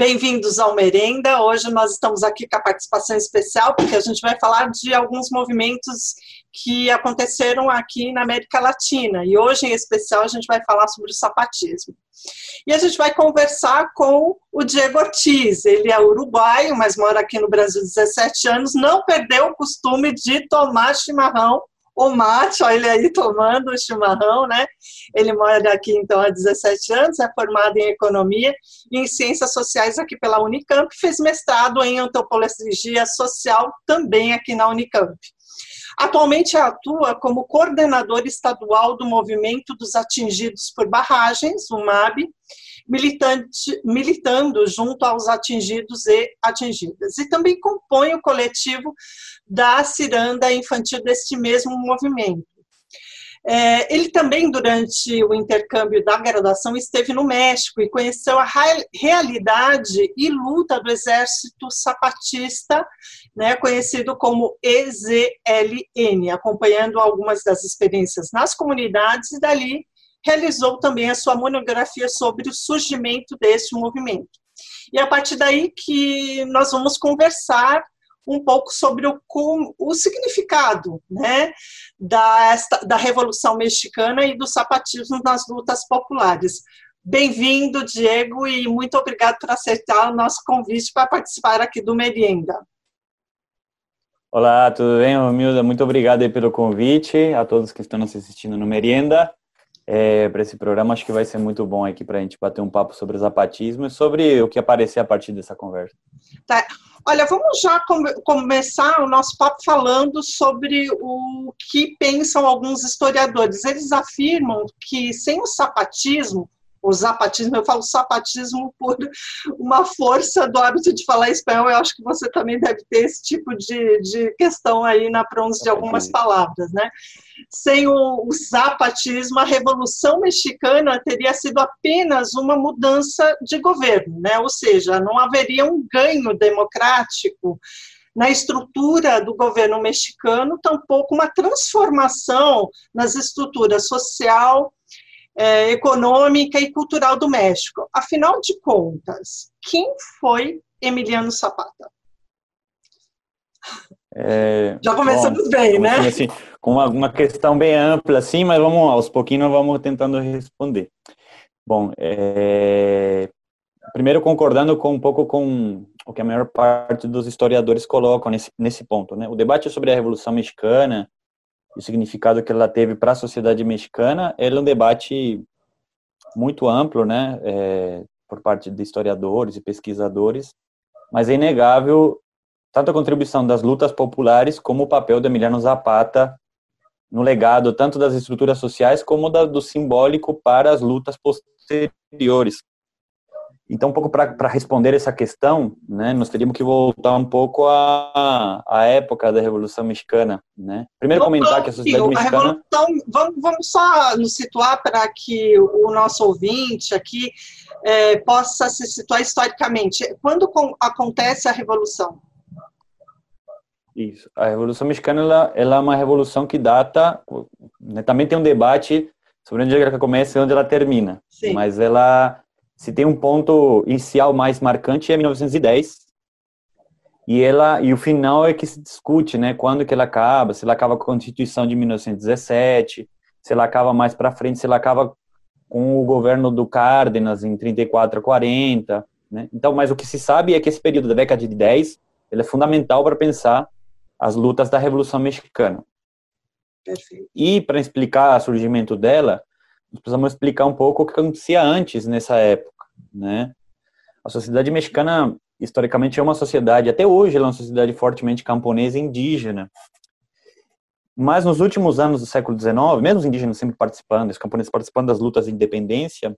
Bem-vindos ao Merenda. Hoje nós estamos aqui com a participação especial, porque a gente vai falar de alguns movimentos que aconteceram aqui na América Latina. E hoje, em especial, a gente vai falar sobre o sapatismo. E a gente vai conversar com o Diego Ortiz. Ele é uruguaio, mas mora aqui no Brasil há 17 anos. Não perdeu o costume de tomar chimarrão o mate, olha ele aí tomando o chimarrão, né? Ele mora aqui então há 17 anos, é formado em economia e em ciências sociais aqui pela Unicamp, fez mestrado em antropologia social também aqui na Unicamp. Atualmente atua como coordenador estadual do Movimento dos Atingidos por Barragens, o MAB, militante, militando junto aos atingidos e atingidas. E também compõe o coletivo da ciranda infantil deste mesmo movimento. É, ele também, durante o intercâmbio da graduação, esteve no México e conheceu a realidade e luta do exército zapatista, né, conhecido como EZLN, acompanhando algumas das experiências nas comunidades e dali realizou também a sua monografia sobre o surgimento deste movimento. E é a partir daí que nós vamos conversar um pouco sobre o, o significado né, da, da Revolução Mexicana e do sapatismo nas lutas populares. Bem-vindo, Diego, e muito obrigado por aceitar o nosso convite para participar aqui do Merienda. Olá, tudo bem, Romilda? Muito obrigado pelo convite, a todos que estão nos assistindo no Merienda é, para esse programa. Acho que vai ser muito bom aqui para a gente bater um papo sobre o zapatismo e sobre o que aparecer a partir dessa conversa. Tá. Olha, vamos já come começar o nosso papo falando sobre o que pensam alguns historiadores. Eles afirmam que sem o sapatismo, o zapatismo, eu falo sapatismo por uma força do hábito de falar espanhol, eu acho que você também deve ter esse tipo de, de questão aí na pronúncia de algumas palavras, né? Sem o, o zapatismo, a Revolução Mexicana teria sido apenas uma mudança de governo, né? Ou seja, não haveria um ganho democrático na estrutura do governo mexicano, tampouco uma transformação nas estruturas social, é, econômica e cultural do México. Afinal de contas, quem foi Emiliano Zapata? É, Já começamos bom, bem, né? Assim, com uma, questão bem ampla, assim, mas vamos aos pouquinhos vamos tentando responder. Bom, é, primeiro concordando com um pouco com o que a maior parte dos historiadores colocam nesse, nesse ponto, né? O debate sobre a Revolução Mexicana o significado que ela teve para a sociedade mexicana, é um debate muito amplo, né, é, por parte de historiadores e pesquisadores, mas é inegável tanto a contribuição das lutas populares como o papel de Emiliano Zapata no legado tanto das estruturas sociais como da, do simbólico para as lutas posteriores. Então, um pouco para responder essa questão, né, nós teríamos que voltar um pouco à, à época da Revolução Mexicana. Né? Primeiro, vamos, comentar que a sociedade mexicana. A vamos, vamos só nos situar para que o nosso ouvinte aqui é, possa se situar historicamente. Quando com, acontece a Revolução? Isso. A Revolução Mexicana ela, ela é uma revolução que data. Né, também tem um debate sobre onde ela começa e onde ela termina. Sim. Mas ela se tem um ponto inicial mais marcante é 1910 e ela e o final é que se discute, né? Quando que ela acaba? Se ela acaba com a Constituição de 1917, se ela acaba mais para frente, se ela acaba com o governo do Cárdenas em 34 a 40, né? Então, mas o que se sabe é que esse período da década de 10 ele é fundamental para pensar as lutas da Revolução Mexicana. Perfeito. E para explicar o surgimento dela, precisamos explicar um pouco o que acontecia antes nessa época, né? A sociedade mexicana, historicamente, é uma sociedade, até hoje, ela é uma sociedade fortemente camponesa e indígena. Mas nos últimos anos do século XIX, mesmo os indígenas sempre participando, os camponeses participando das lutas de independência,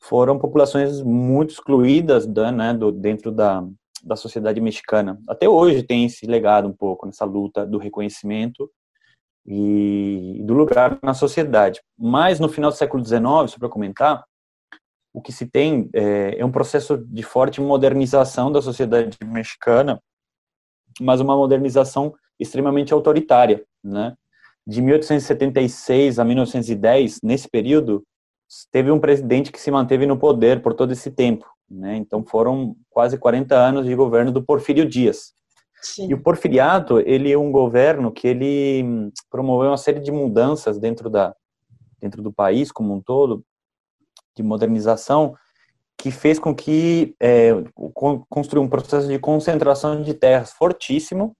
foram populações muito excluídas da, né, do, dentro da, da sociedade mexicana. Até hoje tem esse legado um pouco nessa luta do reconhecimento e do lugar na sociedade. Mas no final do século XIX, só para comentar, o que se tem é, é, um processo de forte modernização da sociedade mexicana, mas uma modernização extremamente autoritária, né? De 1876 a 1910, nesse período, teve um presidente que se manteve no poder por todo esse tempo, Né? Então foram quase 40 anos de governo do Porfírio Dias. Sim. E o porfiriato, ele é um governo que ele hum, promoveu uma série de mudanças dentro da dentro do país como um todo, de modernização, que fez com que é, construiu um processo de concentração de terras fortíssimo.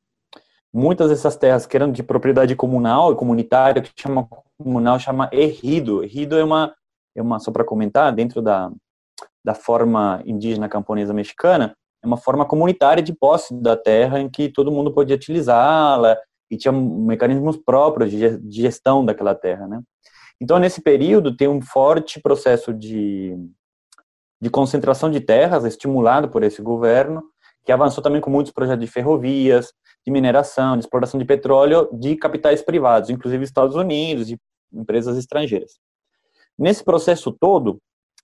Muitas dessas terras que eram de propriedade comunal e comunitária, que chama comunal, chama errido. Errido é uma é uma só para comentar dentro da da forma indígena camponesa mexicana, é uma forma comunitária de posse da terra em que todo mundo podia utilizá-la e tinha mecanismos próprios de gestão daquela terra, né? Então, nesse período, tem um forte processo de, de concentração de terras, estimulado por esse governo, que avançou também com muitos projetos de ferrovias, de mineração, de exploração de petróleo, de capitais privados, inclusive Estados Unidos e empresas estrangeiras. Nesse processo todo,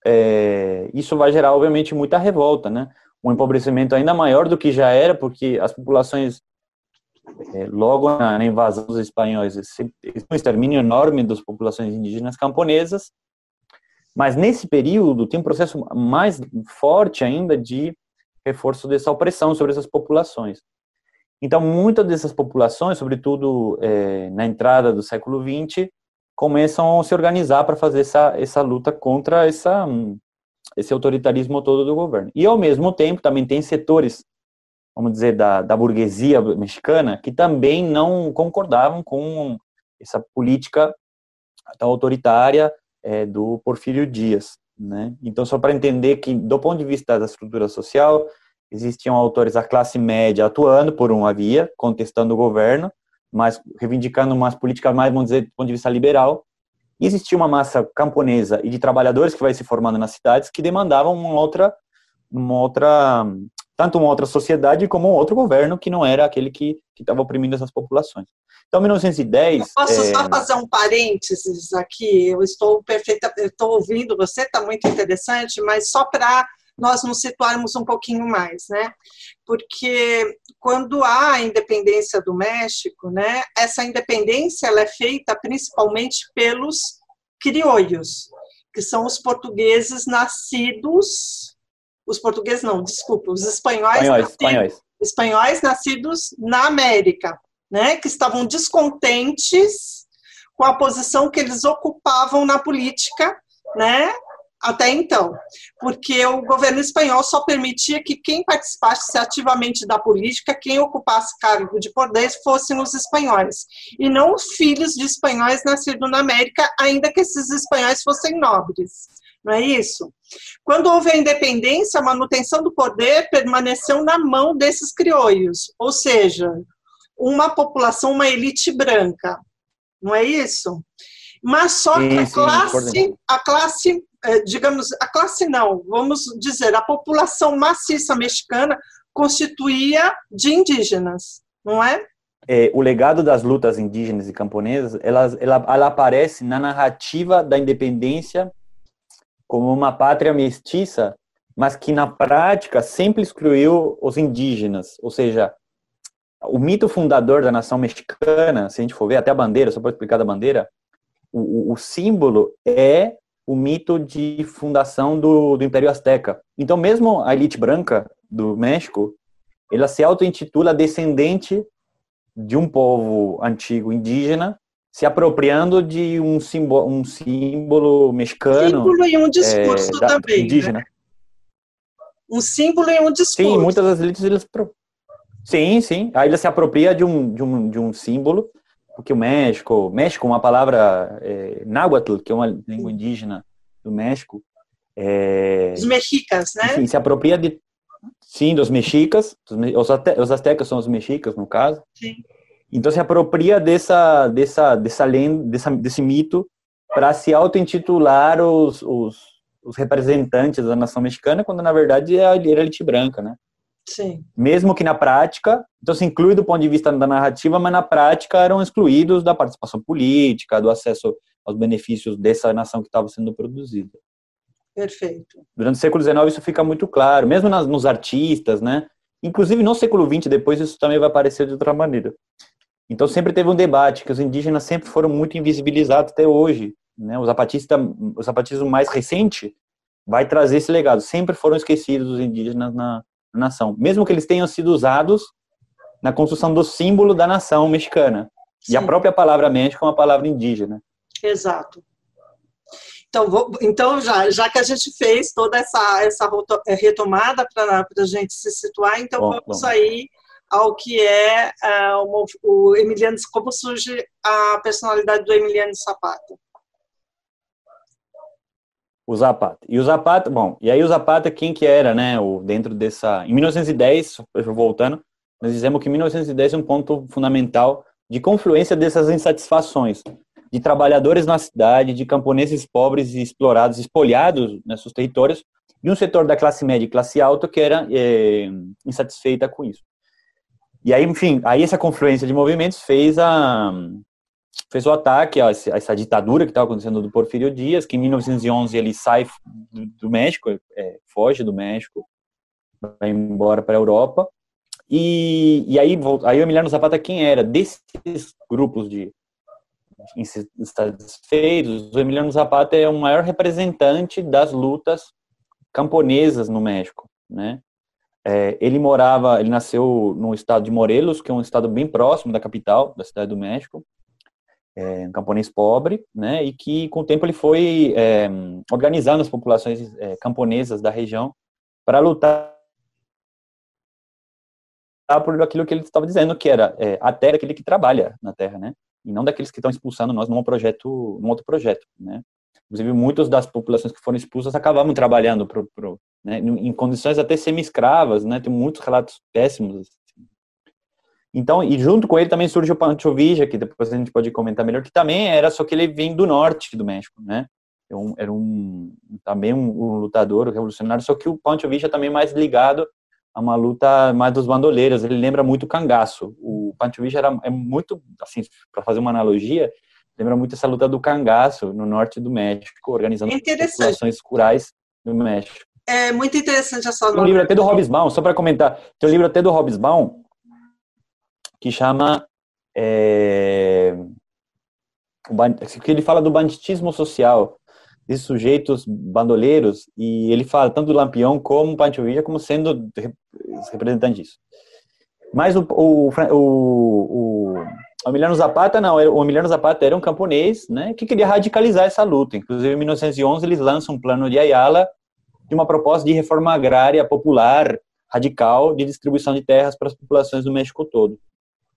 é, isso vai gerar, obviamente, muita revolta, né? Um empobrecimento ainda maior do que já era, porque as populações, é, logo na, na, invasão dos espanhóis, um extermínio enorme das populações indígenas camponesas, mas nesse período tem um processo mais forte ainda de reforço dessa opressão sobre essas populações. Então, muitas dessas populações, sobretudo é, na entrada do século XX, começam a se organizar para fazer essa, essa luta contra essa, esse autoritarismo todo do governo. E, ao mesmo tempo, também tem setores, vamos dizer, da, da burguesia mexicana que também não concordavam com essa política tão autoritária é, do Porfírio Dias. Né? Então, só para entender que, do ponto de vista da estrutura social, existiam autores da classe média atuando por uma via, contestando o governo, mas reivindicando umas políticas mais, vamos dizer, do ponto de vista liberal. E existia uma massa camponesa e de trabalhadores que vai se formando nas cidades que demandavam uma outra, uma outra, tanto uma outra sociedade como um outro governo que não era aquele que estava oprimindo essas populações. Então, 1910. Eu posso é... só fazer um parênteses aqui? Eu estou perfeita, estou ouvindo você, está muito interessante, mas só para nós nos situarmos um pouquinho mais, né? Porque quando há a independência do México, né, essa independência ela é feita principalmente pelos criolhos, que são os portugueses nascidos, os portugueses não, desculpa, os espanhóis, espanhóis, nascidos, espanhóis. espanhóis nascidos na América, né, que estavam descontentes com a posição que eles ocupavam na política, né, até então, porque o governo espanhol só permitia que quem participasse ativamente da política, quem ocupasse cargo de poder, fossem os espanhóis, e não os filhos de espanhóis nascidos na América, ainda que esses espanhóis fossem nobres. Não é isso? Quando houve a independência, a manutenção do poder permaneceu na mão desses crioulos, ou seja, uma população, uma elite branca. Não é isso? Mas só que a classe, a classe é, digamos, a classe não, vamos dizer, a população maciça mexicana constituía de indígenas, não é? é o legado das lutas indígenas e camponesas, ela, ela, ela aparece na narrativa da independência como uma pátria mestiça, mas que na prática sempre excluiu os indígenas, ou seja, o mito fundador da nação mexicana, se a gente for ver até a bandeira, só para explicar da bandeira, o, o, símbolo é o mito de fundação do, do Império Azteca. Então, mesmo a elite branca do México, ela se auto-intitula descendente de um povo antigo indígena, se apropriando de um símbolo, um símbolo mexicano. Símbolo e um discurso é, também. Né? Indígena. Né? Um símbolo e um discurso. Sim, muitas das elites. Eles... Sim, sim. Aí ele se apropria de um, de um, de um símbolo porque o México, México, uma palavra é, náhuatl, que é uma língua indígena do México, é, os mexicas, né? Enfim, se apropria de sim dos mexicas, os, os astecas são os mexicas no caso. Sim. Então se apropria dessa dessa dessa lenda, dessa, desse mito para se auto-intitular os, os, os, representantes da nação mexicana, quando na verdade era a elite branca, né? Sim. Mesmo que na prática, então se inclui do ponto de vista da narrativa, mas na prática eram excluídos da participação política, do acesso aos benefícios dessa nação que estava sendo produzida. Perfeito. Durante o século XIX isso fica muito claro, mesmo nas, nos artistas, né? Inclusive no século XX, depois isso também vai aparecer de outra maneira. Então sempre teve um debate que os indígenas sempre foram muito invisibilizados até hoje, né? O zapatista, o zapatismo mais recente vai trazer esse legado. Sempre foram esquecidos os indígenas na, na nação, mesmo que eles tenham sido usados na construção do símbolo da nação mexicana. Sim. E a própria palavra México é uma palavra indígena. Exato. Então, vou, então já, já que a gente fez toda essa, essa é, retomada para a gente se situar, então bom, vamos bom. aí ao que é uh, o, o Emiliano, como surge a personalidade do Emiliano Zapata. O Zapata. E o Zapata, bom, e aí o Zapata, quem que era, né, o, dentro dessa... Em 1910, voltando, nós dizemos que 1910 é um ponto fundamental de confluência dessas insatisfações de trabalhadores na cidade, de camponeses pobres e explorados, espolhados nesses territórios, e um setor da classe média e classe alta que era é, insatisfeita com isso. E aí, enfim, aí essa confluência de movimentos fez a fez o ataque a essa ditadura que estava acontecendo do Porfírio Dias, que em 1911 ele sai do, do México, é, foge do México, vai embora para a Europa, e, e aí, aí o Emiliano Zapata quem era? Desses grupos de insatisfeitos, o Emiliano Zapata é o maior representante das lutas camponesas no México, né? É, ele morava, ele nasceu no estado de Morelos, que é um estado bem próximo da capital, da cidade do México, é, um camponês pobre, né? E que com o tempo ele foi é, organizando as populações é, camponesas da região para lutar por aquilo que ele estava dizendo, que era é, a terra aquele que trabalha na terra, né? e não daqueles que estão expulsando nós num projeto, num outro projeto, né? Inclusive, muitas das populações que foram expulsas acabavam trabalhando pro, pro, né, em condições até semi-escravas, né? Tem muitos relatos péssimos. Então, e junto com ele também surge o Pancho Villa, que depois a gente pode comentar melhor, que também era, só que ele vem do norte do México, né? Era um, era um também um, um lutador um revolucionário, só que o Pancho Villa também mais ligado a uma luta mais dos bandoleiros. Ele lembra muito o cangaço. O Pancho Villa era, é muito, assim, para fazer uma analogia, lembra muito essa luta do cangaço no norte do México, organizando populações rurais no México. É muito interessante essa Tem um livro até do Hobsbawm, só para comentar, tem um livro até do Hobsbawm que chama é, que ele fala do banditismo social desses sujeitos bandoleiros e ele fala tanto do Lampião como Pancho Villa como sendo representante disso. Mas o, o, o, o Emiliano Zapata não, o Emiliano Zapata era um camponês, né, que queria radicalizar essa luta. Inclusive, em 1911 eles lançam um plano de Ayala de uma proposta de reforma agrária popular radical de distribuição de terras para as populações do México todo.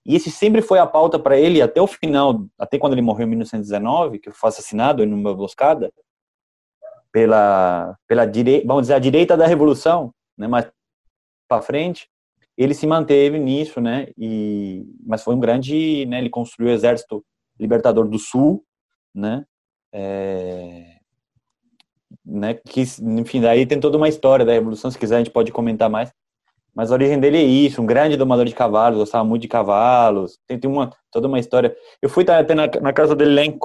E esse sempre foi a pauta para ele até o final, até quando ele morreu em 1919, que foi assassinado em uma emboscada pela pela direita, vamos dizer a direita da revolução, né, mais para frente ele se manteve nisso, né? E mas foi um grande, né? Ele construiu o Exército Libertador do Sul, né? É, né? Que enfim, daí tem toda uma história da revolução. Se quiser a gente pode comentar mais. Mas a origem dele é isso, um grande domador de cavalos, gostava muito de cavalos. Tem, tem uma toda uma história. Eu fui até na, na casa dele lá em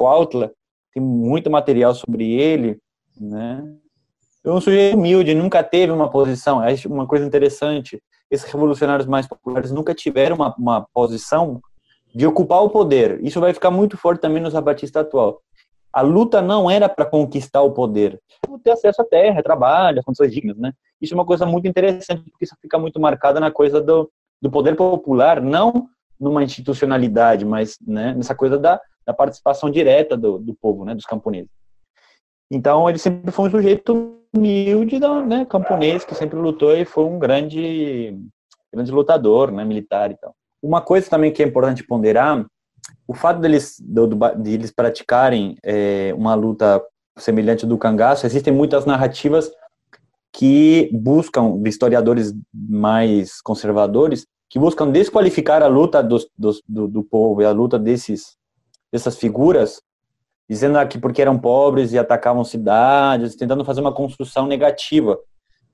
tem muito material sobre ele, né? É um sujeito humilde, nunca teve uma posição. É uma coisa interessante esses revolucionários mais populares nunca tiveram uma, uma posição de ocupar o poder. Isso vai ficar muito forte também no Zapatista atual. A luta não era para conquistar o poder, ter acesso à terra, trabalho, condições dignas, né? Isso é uma coisa muito interessante, porque isso fica muito marcada na coisa do, do poder popular, não numa institucionalidade, mas né, nessa coisa da, da participação direta do, do povo, né, dos camponeses. Então, ele sempre foi um sujeito humilde, né, camponês, que sempre lutou e foi um grande, grande lutador, né, militar e tal. Uma coisa também que é importante ponderar, o fato deles, de eles praticarem é, uma luta semelhante do cangaço, existem muitas narrativas que buscam, historiadores mais conservadores, que buscam desqualificar a luta dos, dos, do, do povo e a luta desses, dessas figuras dizendo que porque eram pobres e atacavam cidades, tentando fazer uma construção negativa,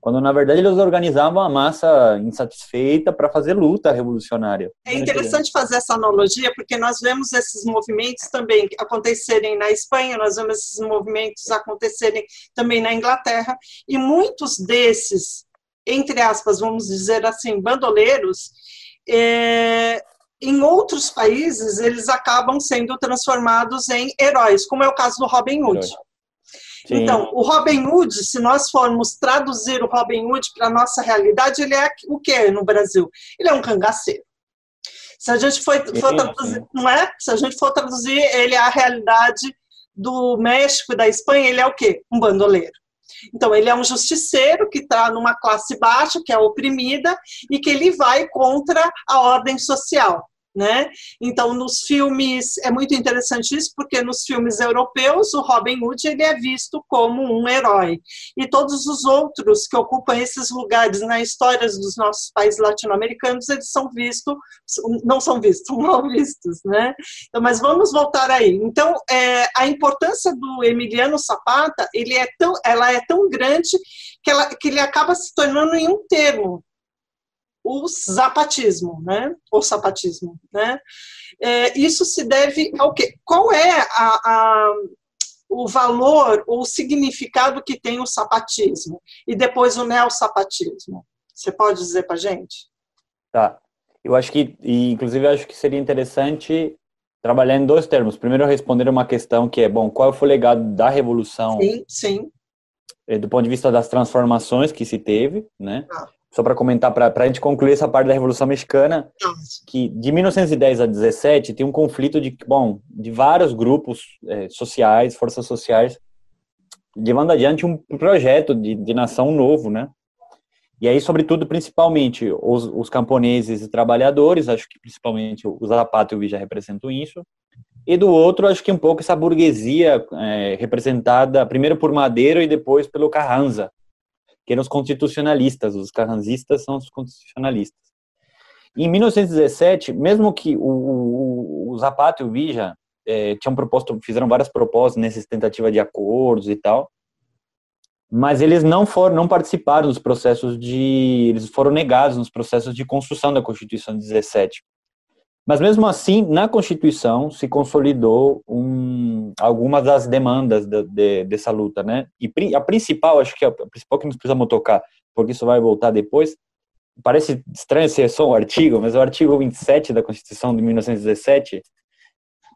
quando na verdade eles organizavam a massa insatisfeita para fazer luta revolucionária. É interessante fazer essa analogia porque nós vemos esses movimentos também acontecerem na Espanha, nós vemos esses movimentos acontecerem também na Inglaterra e muitos desses, entre aspas, vamos dizer assim, bandoleiros, é, em outros países eles acabam sendo transformados em heróis, como é o caso do Robin Hood. Sim. Então, o Robin Hood, se nós formos traduzir o Robin Hood para a nossa realidade, ele é o que no Brasil? Ele é um cangaceiro. Se a gente for, for traduzir, não é? Se a gente for traduzir ele à realidade do México e da Espanha, ele é o quê? Um bandoleiro. Então, ele é um justiceiro que está numa classe baixa, que é oprimida, e que ele vai contra a ordem social né? Então, nos filmes, é muito interessante isso, porque nos filmes europeus, o Robin Hood ele é visto como um herói. E todos os outros que ocupam esses lugares na história dos nossos países latino-americanos, eles são vistos, não são vistos, são mal vistos, né? Então, mas vamos voltar aí. Então, é, a importância do Emiliano Zapata, ele é tão, ela é tão grande que, ela, que ele acaba se tornando em um termo, o zapatismo, né? O sapatismo, né? É, isso se deve ao quê? Qual é a, a, o valor ou o significado que tem o sapatismo? E depois o neossapatismo? Você pode dizer para gente? Tá. Eu acho que, inclusive, eu acho que seria interessante trabalhar em dois termos. Primeiro, responder uma questão que é, bom, qual foi o legado da revolução? Sim, sim. Eh, do ponto de vista das transformações que se teve, né? Ah só para comentar, para a gente concluir essa parte da Revolução Mexicana, que de 1910 a 17 tem um conflito de, bom, de vários grupos é, sociais, forças sociais, levando adiante um projeto de, de nação novo, né? E aí, sobretudo, principalmente, os, os camponeses e trabalhadores, acho que principalmente os Zapata e o já representam isso, e do outro, acho que um pouco essa burguesia é, representada primeiro por Madeiro e depois pelo Carranza, que eram os constitucionalistas, os carranzistas são os constitucionalistas. Em 1917, mesmo que o, o, o Zapata e o Vija é, tinham proposto, fizeram várias propostas nessas tentativas de acordos e tal, mas eles não foram, não participaram dos processos de, eles foram negados nos processos de construção da Constituição de 17. Mas mesmo assim, na Constituição se consolidou um, algumas das demandas de, de, dessa luta, né? E a principal, acho que a principal que nós precisamos tocar, porque isso vai voltar depois, parece estranho ser só um artigo, mas o artigo 27 da Constituição de 1917,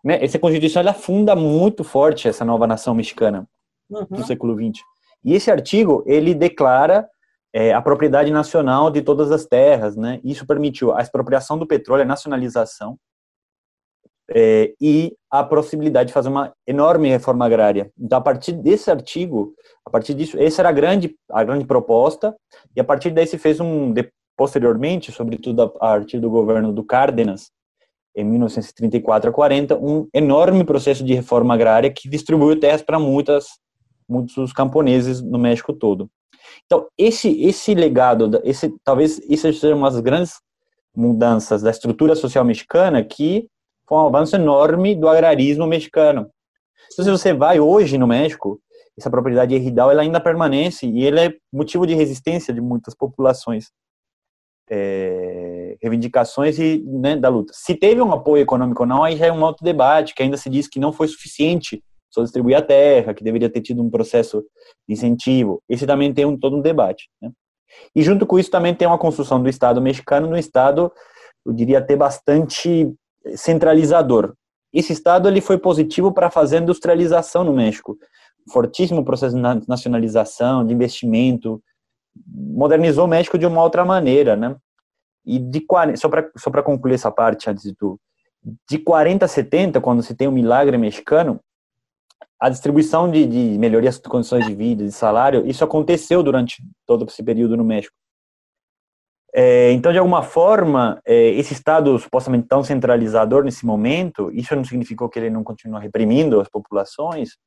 né? Essa Constituição ela funda muito forte essa nova nação mexicana uhum. do século 20. E esse artigo ele declara é, a propriedade nacional de todas as terras, né? Isso permitiu a expropriação do petróleo, a nacionalização é, e a possibilidade de fazer uma enorme reforma agrária. Então, a partir desse artigo, a partir disso, essa era a grande a grande proposta e a partir daí se fez um posteriormente, sobretudo a partir do governo do Cárdenas, em 1934 a 40, um enorme processo de reforma agrária que distribuiu terras para muitas muitos camponeses no México todo. Então, esse, esse legado, esse, talvez isso seja uma das grandes mudanças da estrutura social mexicana que foi um avanço enorme do agrarismo mexicano. Então, se você vai hoje no México, essa propriedade herridal ela ainda permanece e ele é motivo de resistência de muitas populações. É, reivindicações e né, da luta. Se teve um apoio econômico ou não, aí já é um outro debate, que ainda se diz que não foi suficiente só distribuir a terra, que deveria ter tido um processo de incentivo. Esse também tem um, todo um debate. Né? E junto com isso também tem uma construção do Estado mexicano, no Estado, eu diria, até bastante centralizador. Esse Estado ele foi positivo para fazer industrialização no México. Fortíssimo processo de nacionalização, de investimento, modernizou o México de uma outra maneira, né? E de só para só para concluir essa parte antes de tudo, de 40 a 70, quando se tem o milagre mexicano, a distribuição de, de melhorias de condições de vida, de salário, isso aconteceu durante todo esse período no México. É, então, de alguma forma, é, esse Estado supostamente tão centralizador nesse momento, isso não significou que ele não continua reprimindo as populações,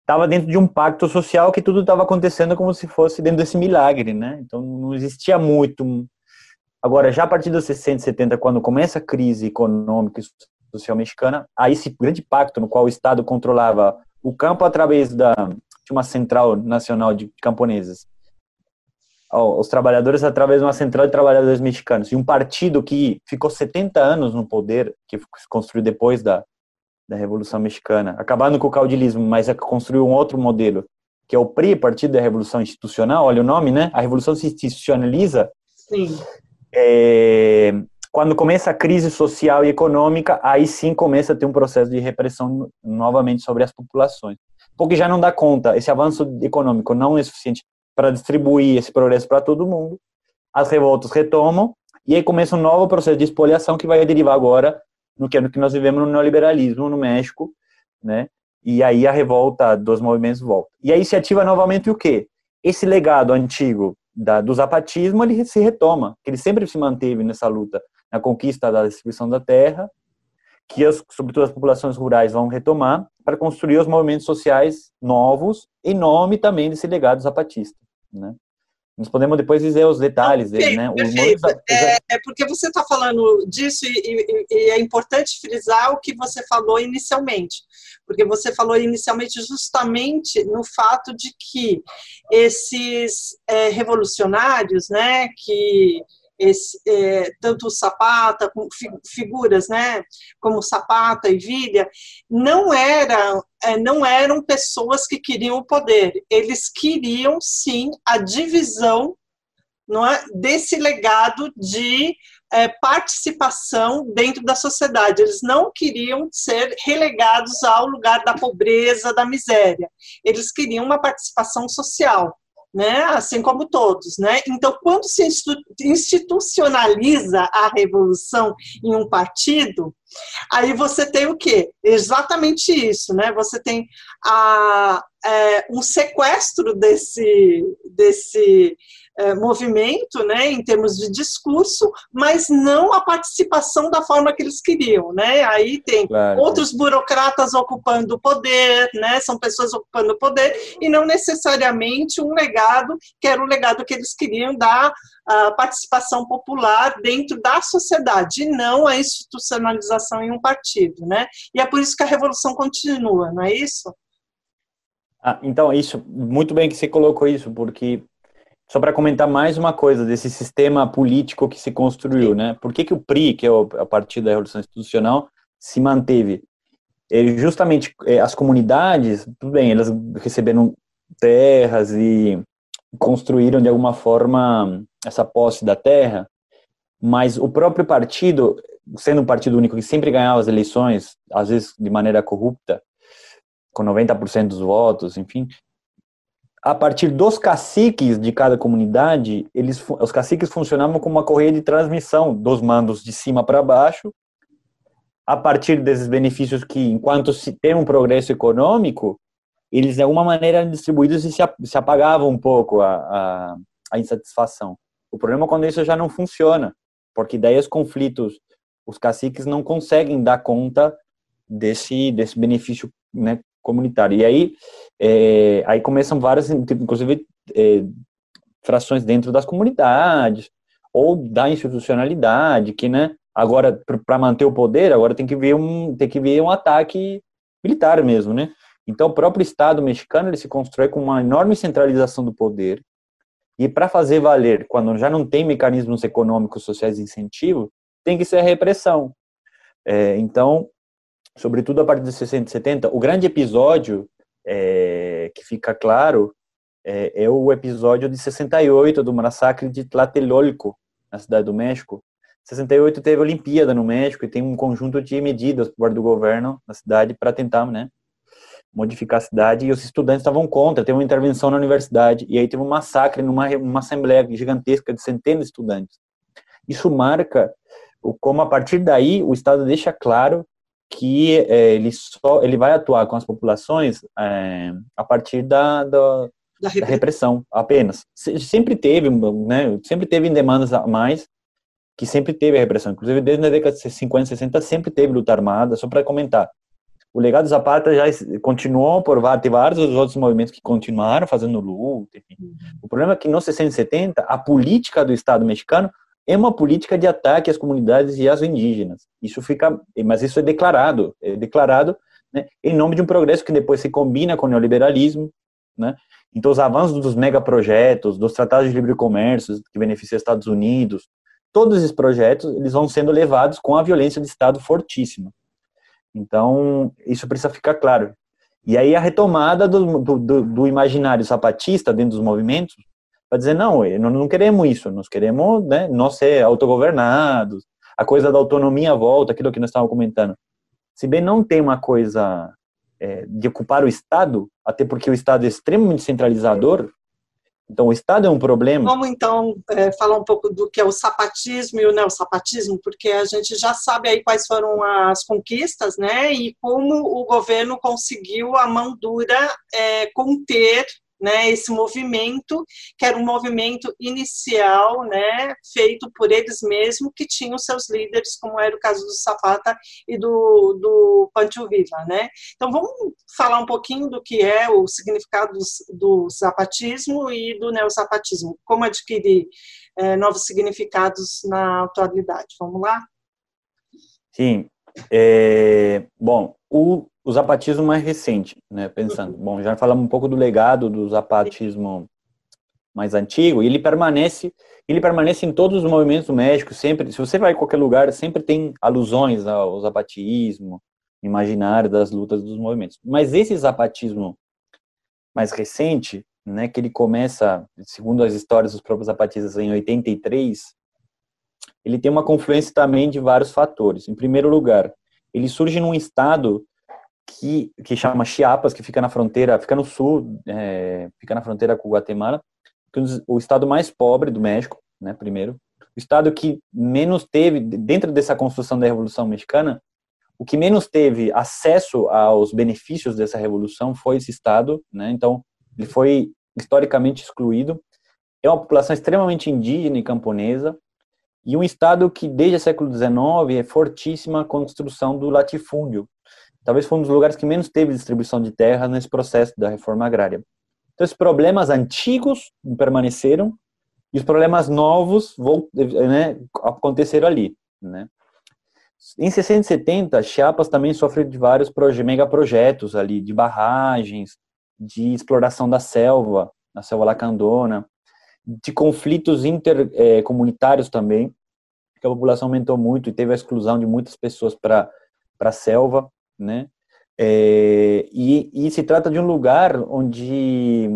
estava dentro de um pacto social que tudo estava acontecendo como se fosse dentro desse milagre, né? Então, não existia muito. Agora, já a partir dos 60, 70, quando começa a crise econômica social mexicana, a esse grande pacto no qual o Estado controlava o campo através da, de uma central nacional de camponeses, os trabalhadores através de uma central de trabalhadores mexicanos, e um partido que ficou 70 anos no poder, que se construiu depois da, da Revolução Mexicana, acabando com o caudilismo, mas é construiu um outro modelo, que é o PRI, Partido da Revolução Institucional, olha o nome, né? A Revolução se institucionaliza. Sim. É, quando começa a crise social e econômica, aí sim começa a ter um processo de repressão novamente sobre as populações. Porque já não dá conta, esse avanço econômico não é suficiente para distribuir esse progresso para todo mundo. As revoltas retomam e aí começa um novo processo de expoliação que vai derivar agora no que, é no que nós vivemos no neoliberalismo no México, né? E aí a revolta dos movimentos volta. E aí se ativa novamente o quê? Esse legado antigo da, do zapatismo, ele se retoma, que ele sempre se manteve nessa luta, na conquista da distribuição da terra, que as, sobretudo as populações rurais vão retomar para construir os movimentos sociais novos, em nome também desse legado zapatista, né? Nós podemos depois dizer os detalhes dele, né? Perfeito. É, é, porque você está falando disso e, e, e, é importante frisar o que você falou inicialmente, porque você falou inicialmente justamente no fato de que esses é, revolucionários, né, que esse, é, tanto o Sapata, como figuras, né, como Sapata e Vilha, não eram, é, não eram pessoas que queriam o poder, eles queriam sim a divisão não é, desse legado de é, participação dentro da sociedade. Eles não queriam ser relegados ao lugar da pobreza, da miséria. Eles queriam uma participação social né? assim como todos. Né? Então, quando se institucionaliza a revolução em um partido, aí você tem o quê? Exatamente isso, né? Você tem a, é, um sequestro desse, desse é, movimento, né, em termos de discurso, mas não a participação da forma que eles queriam, né? Aí tem claro. outros burocratas ocupando o poder, né? São pessoas ocupando o poder e não necessariamente um legado que era o legado que eles queriam da participação popular dentro da sociedade, e não a institucionalização em um partido, né? E é por isso que a revolução continua, não é isso? Ah, então, isso, muito bem que você colocou isso, porque só para comentar mais uma coisa desse sistema político que se construiu, né? Por que, que o PRI, que é a partir da Revolução Institucional, se manteve? Justamente é, as comunidades, tudo bem, elas receberam terras e construíram de alguma forma essa posse da terra, mas o próprio partido, sendo um partido único que sempre ganhava as eleições, às vezes de maneira corrupta, com 90% dos votos, enfim, a partir dos caciques de cada comunidade, eles, os caciques funcionavam como uma correia de transmissão dos mandos de cima para baixo. A partir desses benefícios que, enquanto se tem um progresso econômico, eles de alguma maneira eram distribuídos e se, se apagavam um pouco a, a, a insatisfação. O problema é quando isso já não funciona, porque daí os conflitos, os caciques não conseguem dar conta desse, desse benefício né, comunitário. E aí, é, aí começam várias, inclusive, é, frações dentro das comunidades ou da institucionalidade, que, né, agora para manter o poder, agora tem que vir um tem que vir um ataque militar mesmo, né? Então, o próprio Estado mexicano ele se constrói com uma enorme centralização do poder. E para fazer valer, quando já não tem mecanismos econômicos, sociais de incentivo, tem que ser a repressão. É, então, sobretudo a partir de 60 e 70, o grande episódio é, que fica claro é, é, o episódio de 68 do massacre de Tlatelolco, na cidade do México. 68 teve a Olimpíada no México e tem um conjunto de medidas por parte do governo na cidade para tentar, né, modificar a cidade e os estudantes estavam contra, teve uma intervenção na universidade e aí teve um massacre numa uma assembleia gigantesca de centenas de estudantes. Isso marca o como a partir daí o Estado deixa claro que é, ele só ele vai atuar com as populações é, a partir da, da, da, repressão. da, repressão. apenas sempre teve né sempre teve demandas a mais que sempre teve a repressão inclusive desde a década de 50 60 sempre teve luta armada só para comentar o legado Zapata já continuou por ter vários outros movimentos que continuaram fazendo luta enfim. Uhum. o problema é que nos 60 e 70 a política do Estado mexicano é uma política de ataque às comunidades e às indígenas. Isso fica, mas isso é declarado, é declarado né, em nome de um progresso que depois se combina com o neoliberalismo, né? Então, os avanços dos megaprojetos, dos tratados de livre comércio que beneficiam os Estados Unidos, todos esses projetos, eles vão sendo levados com a violência de Estado fortíssima. Então, isso precisa ficar claro. E aí a retomada do, do, do imaginário zapatista dentro dos movimentos para dizer, não, não, não queremos isso, nós queremos né, nós ser autogovernados, a coisa da autonomia volta, aquilo que nós estávamos comentando. Se bem não tem uma coisa é, de ocupar o Estado, até porque o Estado é extremamente centralizador, então, o Estado é um problema. Vamos, então, é, falar um pouco do que é o sapatismo e o neossapatismo, porque a gente já sabe aí quais foram as conquistas, né, e como o governo conseguiu a mão dura é, conter né, esse movimento, que era um movimento inicial, né, feito por eles mesmos, que tinham seus líderes, como era o caso do Zapata e do, do Pancho Villa, né. Então, vamos falar um pouquinho do que é o significado do, do zapatismo e do neozapatismo, como adquirir é, novos significados na atualidade. Vamos lá? Sim. É, bom, o, o zapatismo mais recente, né? Pensando, bom, já falamos um pouco do legado do zapatismo mais antigo, e ele permanece, ele permanece em todos os movimentos do México, sempre, se você vai em qualquer lugar, sempre tem alusões ao zapatismo, imaginário das lutas dos movimentos. Mas esse zapatismo mais recente, né, que ele começa, segundo as histórias dos próprios zapatistas, em 83, ele tem uma confluência também de vários fatores. Em primeiro lugar, ele surge num estado que, que chama Chiapas, que fica na fronteira, fica no sul, é, fica na fronteira com Guatemala, que é o estado mais pobre do México, né, primeiro. O estado que menos teve, dentro dessa construção da Revolução Mexicana, o que menos teve acesso aos benefícios dessa revolução foi esse estado, né? Então, ele foi historicamente excluído. É uma população extremamente indígena e camponesa, e um estado que desde o século XIX é fortíssima a construção do latifúndio, talvez foi um dos lugares que menos teve distribuição de terra nesse processo da reforma agrária. Então, os problemas antigos permaneceram e os problemas novos né, aconteceram ali. Né? Em 60 e 70, Chiapas também sofreu de vários megaprojetos ali, de barragens, de exploração da selva, na selva lacandona, de conflitos intercomunitários também, que a população aumentou muito e teve a exclusão de muitas pessoas para a selva né? É, e, e, se trata de um lugar onde,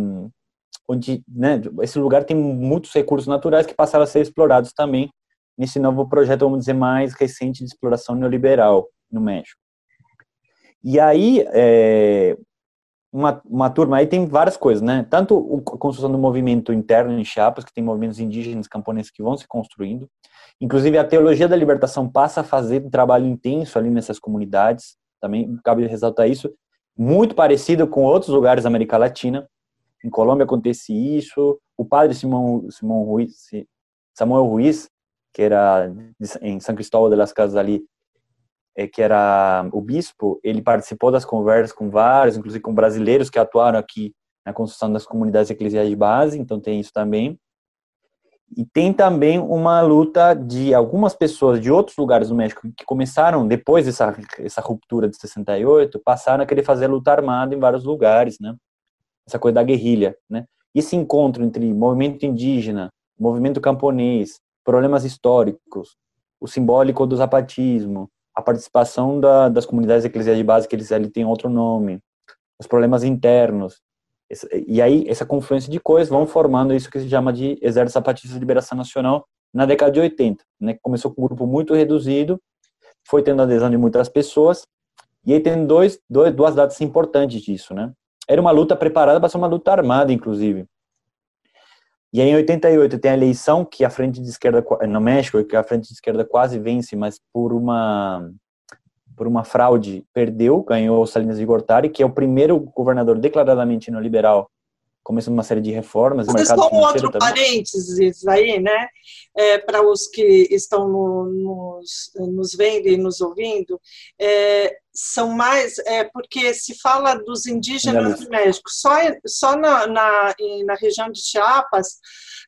onde né, esse lugar tem muitos recursos naturais que passaram a ser explorados também nesse novo projeto, vamos dizer, mais recente de exploração neoliberal no México. E aí, é, uma, uma turma, aí tem várias coisas, né? Tanto a construção do movimento interno em Chiapas, que tem movimentos indígenas, camponeses que vão se construindo, inclusive a teologia da libertação passa a fazer um trabalho intenso ali nessas comunidades, também cabe ressaltar isso, muito parecido com outros lugares da América Latina. Em Colômbia acontece isso. O padre Simão, Simão Ruiz, Samuel Ruiz, que era em São Cristóvão de las Casas ali, é, que era o bispo, ele participou das conversas com vários, inclusive com brasileiros que atuaram aqui na construção das comunidades eclesiais de base, então tem isso também. E tem também uma luta de algumas pessoas de outros lugares do México que começaram, depois dessa essa ruptura de 68, passaram a querer fazer luta armada em vários lugares, né? Essa coisa da guerrilha, né? Esse encontro entre movimento indígena, movimento camponês, problemas históricos, o simbólico do zapatismo, a participação da, das comunidades eclesiais de base, que eles ali têm outro nome, os problemas internos, e aí, essa confluência de coisas vão formando isso que se chama de Exército Zapatista de Liberação Nacional na década de 80, né? Começou com um grupo muito reduzido, foi tendo adesão de muitas pessoas, e aí tem dois, dois, duas datas importantes disso, né? Era uma luta preparada para ser uma luta armada, inclusive. E aí, em 88, tem a eleição que a frente de esquerda, no México, que a frente de esquerda quase vence, mas por uma por uma fraude, perdeu, ganhou Salinas de Gortari, que é o primeiro governador declaradamente neoliberal, começando uma série de reformas. Mas como outro também. parênteses aí, né, é, para os que estão no, nos, nos vendo e nos ouvindo, é, são mais, é, porque se fala dos indígenas do México, só, só na, na, na região de Chiapas,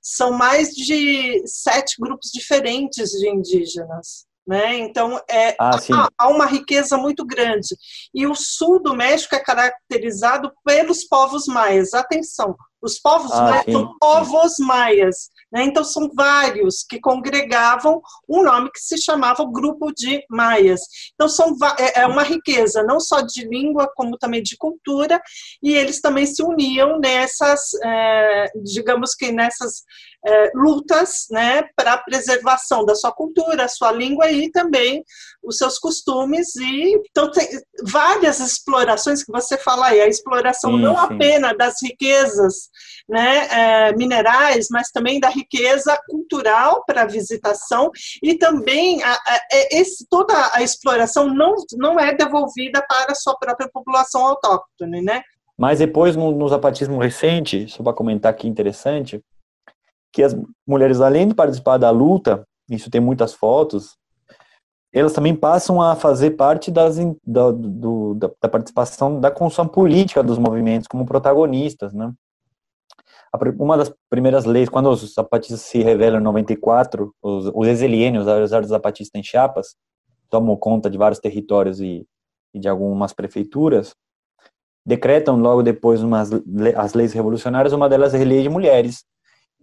são mais de sete grupos diferentes de indígenas. Né? Então, é, ah, há, há, uma riqueza muito grande. E o sul do México é caracterizado pelos povos maias. Atenção, Os povos ah, maias são povos maias. Né? Então, são vários que congregavam um nome que se chamava Grupo de Maias. Então, são, é, é uma riqueza, não só de língua, como também de cultura, e eles também se uniam nessas, é, digamos que nessas é, lutas né, para a preservação da sua cultura, a sua língua e também os seus costumes. E, então, tem várias explorações que você fala aí, a exploração sim, não sim. apenas das riquezas né, é, minerais, mas também da riqueza cultural para a visitação e também a, a, é, esse, toda a exploração não, não é devolvida para a sua própria população autóctone, né? Mas depois, no, no zapatismo recente, só para comentar aqui interessante, que as mulheres, além de participar da luta, isso tem muitas fotos, elas também passam a fazer parte das, da, do, da, da participação da construção política dos movimentos como protagonistas, né? uma das primeiras leis, quando os zapatistas se revelam em 94, os, os exiliênios, os zapatistas em Chiapas, tomam conta de vários territórios e, e, de algumas prefeituras, decretam logo depois umas, as leis revolucionárias, uma delas é a lei de mulheres.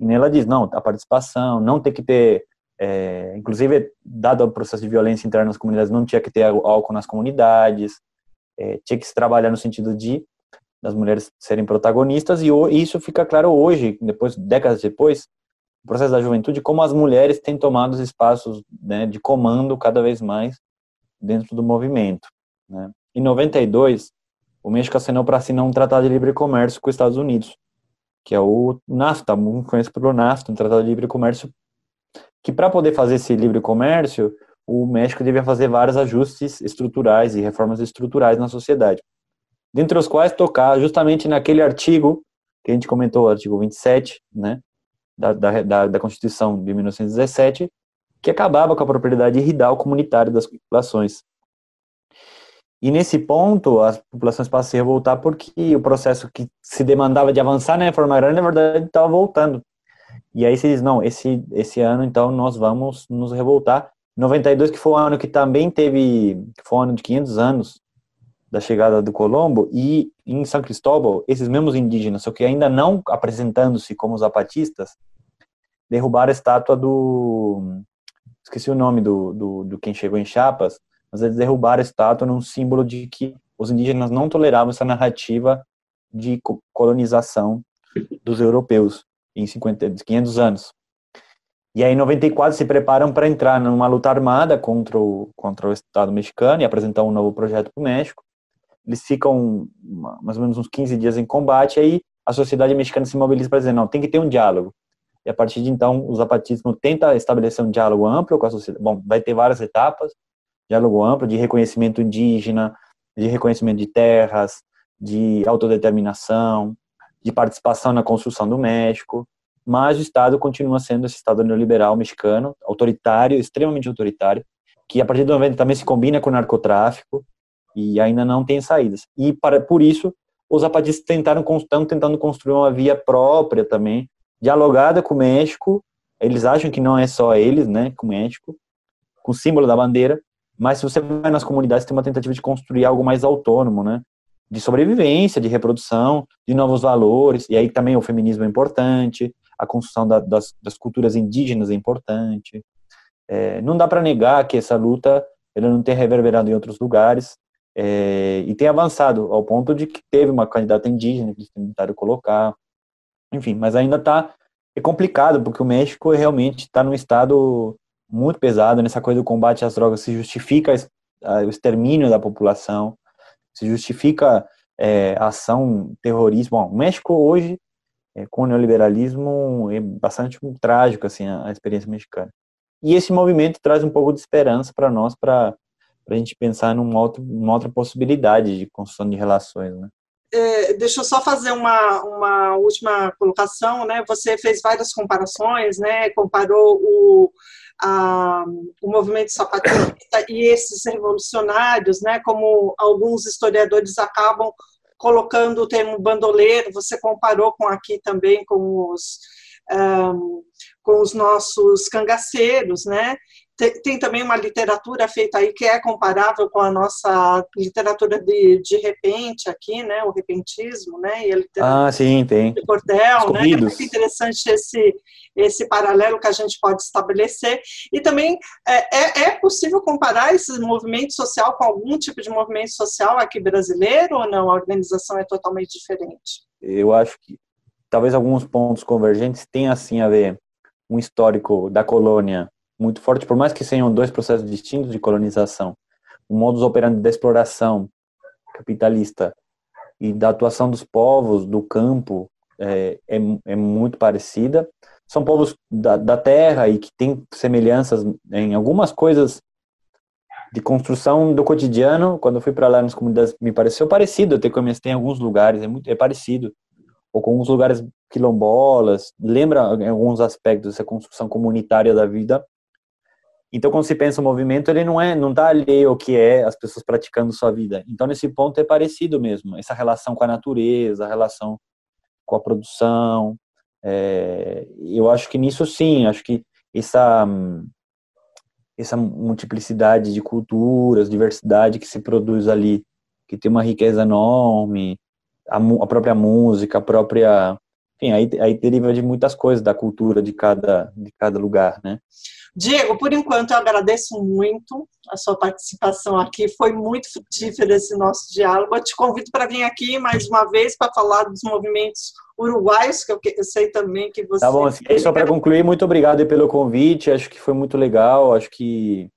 E nela diz, não, a participação, não tem que ter, é, inclusive, dado o processo de violência interna nas comunidades, não tinha que ter álcool nas comunidades, é, tinha que se trabalhar no sentido de das mulheres serem protagonistas, e isso fica claro hoje, depois décadas depois, no processo da juventude, como as mulheres têm tomado os espaços né, de comando cada vez mais dentro do movimento. Né. Em 92, o México assinou para assinar um tratado de livre comércio com os Estados Unidos, que é o NAFTA, muito conhecido pelo NAFTA, um tratado de livre comércio, que para poder fazer esse livre comércio, o México devia fazer vários ajustes estruturais e reformas estruturais na sociedade dentre os quais tocar justamente naquele artigo que a gente comentou, o artigo 27, né, da, da, da Constituição de 1917, que acabava com a propriedade irridal comunitária das populações. E nesse ponto, as populações passam a se revoltar porque o processo que se demandava de avançar na reforma agrária, na verdade, estava voltando. E aí se diz, não, esse, esse ano, então, nós vamos nos revoltar. 92, que foi um ano que também teve, foi um ano de 500 anos da chegada do Colombo e em São Cristóbal, esses mesmos indígenas, só que ainda não apresentando-se como zapatistas, derrubaram a estátua do esqueci o nome do, do, do quem chegou em Chiapas, mas eles derrubaram a estátua num símbolo de que os indígenas não toleravam essa narrativa de colonização dos europeus em 50, 500 anos. E aí, em 94, se preparam para entrar numa luta armada contra o, contra o Estado mexicano e apresentar um novo projeto para o México eles ficam mais ou menos uns 15 dias em combate, aí a sociedade mexicana se mobiliza para dizer, não, tem que ter um diálogo. E a partir de então, o zapatismo tenta estabelecer um diálogo amplo com a sociedade. Bom, vai ter várias etapas, diálogo amplo de reconhecimento indígena, de reconhecimento de terras, de autodeterminação, de participação na construção do México, mas o Estado continua sendo esse Estado neoliberal mexicano, autoritário, extremamente autoritário, que a partir do 90 também se combina com o narcotráfico, e ainda não tem saídas. E para, por isso, os zapatistas tentaram, estão tentando construir uma via própria também, dialogada com o México. Eles acham que não é só eles, né, com o México, com o símbolo da bandeira, mas se você vai nas comunidades, tem uma tentativa de construir algo mais autônomo, né, de sobrevivência, de reprodução, de novos valores, e aí também o feminismo é importante, a construção da, das, das, culturas indígenas é importante. É, não dá para negar que essa luta ela não tem reverberado em outros lugares, é, e tem avançado ao ponto de que teve uma candidata indígena que tentaram colocar, enfim, mas ainda está é complicado porque o México realmente está num estado muito pesado nessa coisa do combate às drogas se justifica o extermínio da população, se justifica é, ação terrorismo. Bom, o México hoje é, com o neoliberalismo é bastante trágico assim a, a experiência mexicana. E esse movimento traz um pouco de esperança para nós para a gente pensar numa outra, numa outra possibilidade de construção de relações, né? É, deixa eu só fazer uma, uma última colocação, né? Você fez várias comparações, né? Comparou o, a, o movimento sapatista e esses revolucionários, né? Como alguns historiadores acabam colocando o termo bandoleiro, você comparou com aqui também com os um, com os nossos cangaceiros, né? Tem, tem, também uma literatura feita aí que é comparável com a nossa literatura de, de repente aqui, né? O repentismo, né? E a literatura ah, sim, tem. De Cordel, né? É muito interessante esse, esse paralelo que a gente pode estabelecer. E também é, é, é possível comparar esse movimento social com algum tipo de movimento social aqui brasileiro ou não? A organização é totalmente diferente? Eu acho que talvez alguns pontos convergentes tenham assim a ver um histórico da colônia muito forte, por mais que sejam dois processos distintos de colonização, o modus operandi da exploração capitalista e da atuação dos povos do campo é, é, é muito parecida. São povos da, da, terra e que têm semelhanças em algumas coisas de construção do cotidiano. Quando eu fui para lá nas comunidades, me pareceu parecido, até como tem alguns lugares, é muito é parecido. Ou com alguns lugares quilombolas, lembra em alguns aspectos essa construção comunitária da vida. Então, quando se pensa o movimento, ele não é, não está alheio ao que é as pessoas praticando sua vida. Então, nesse ponto é parecido mesmo, essa relação com a natureza, a relação com a produção. É, eu acho que nisso sim, acho que essa essa multiplicidade de culturas, diversidade que se produz ali, que tem uma riqueza enorme, a, a própria música, a própria, enfim, aí, aí deriva de muitas coisas da cultura de cada de cada lugar, né? Diego, por enquanto eu agradeço muito a sua participação aqui. Foi muito frutífero esse nosso diálogo. Eu te convido para vir aqui mais uma vez para falar dos movimentos uruguaios, que eu, eu sei também que você. Tá bom, só para concluir, muito obrigado pelo convite. Acho que foi muito legal. Acho que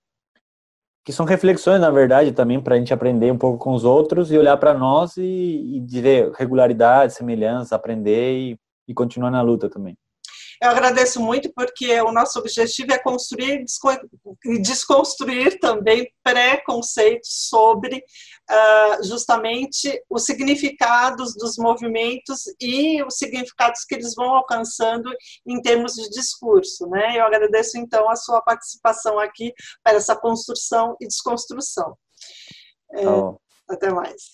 que são reflexões, na verdade, também para a gente aprender um pouco com os outros e olhar para nós e, e ver regularidade, semelhança, aprender e, e continuar na luta também. Eu agradeço muito porque o nosso objetivo é construir e desconstruir também preconceitos sobre uh, justamente os significados dos movimentos e os significados que eles vão alcançando em termos de discurso. Né? Eu agradeço então a sua participação aqui para essa construção e desconstrução. É, até mais.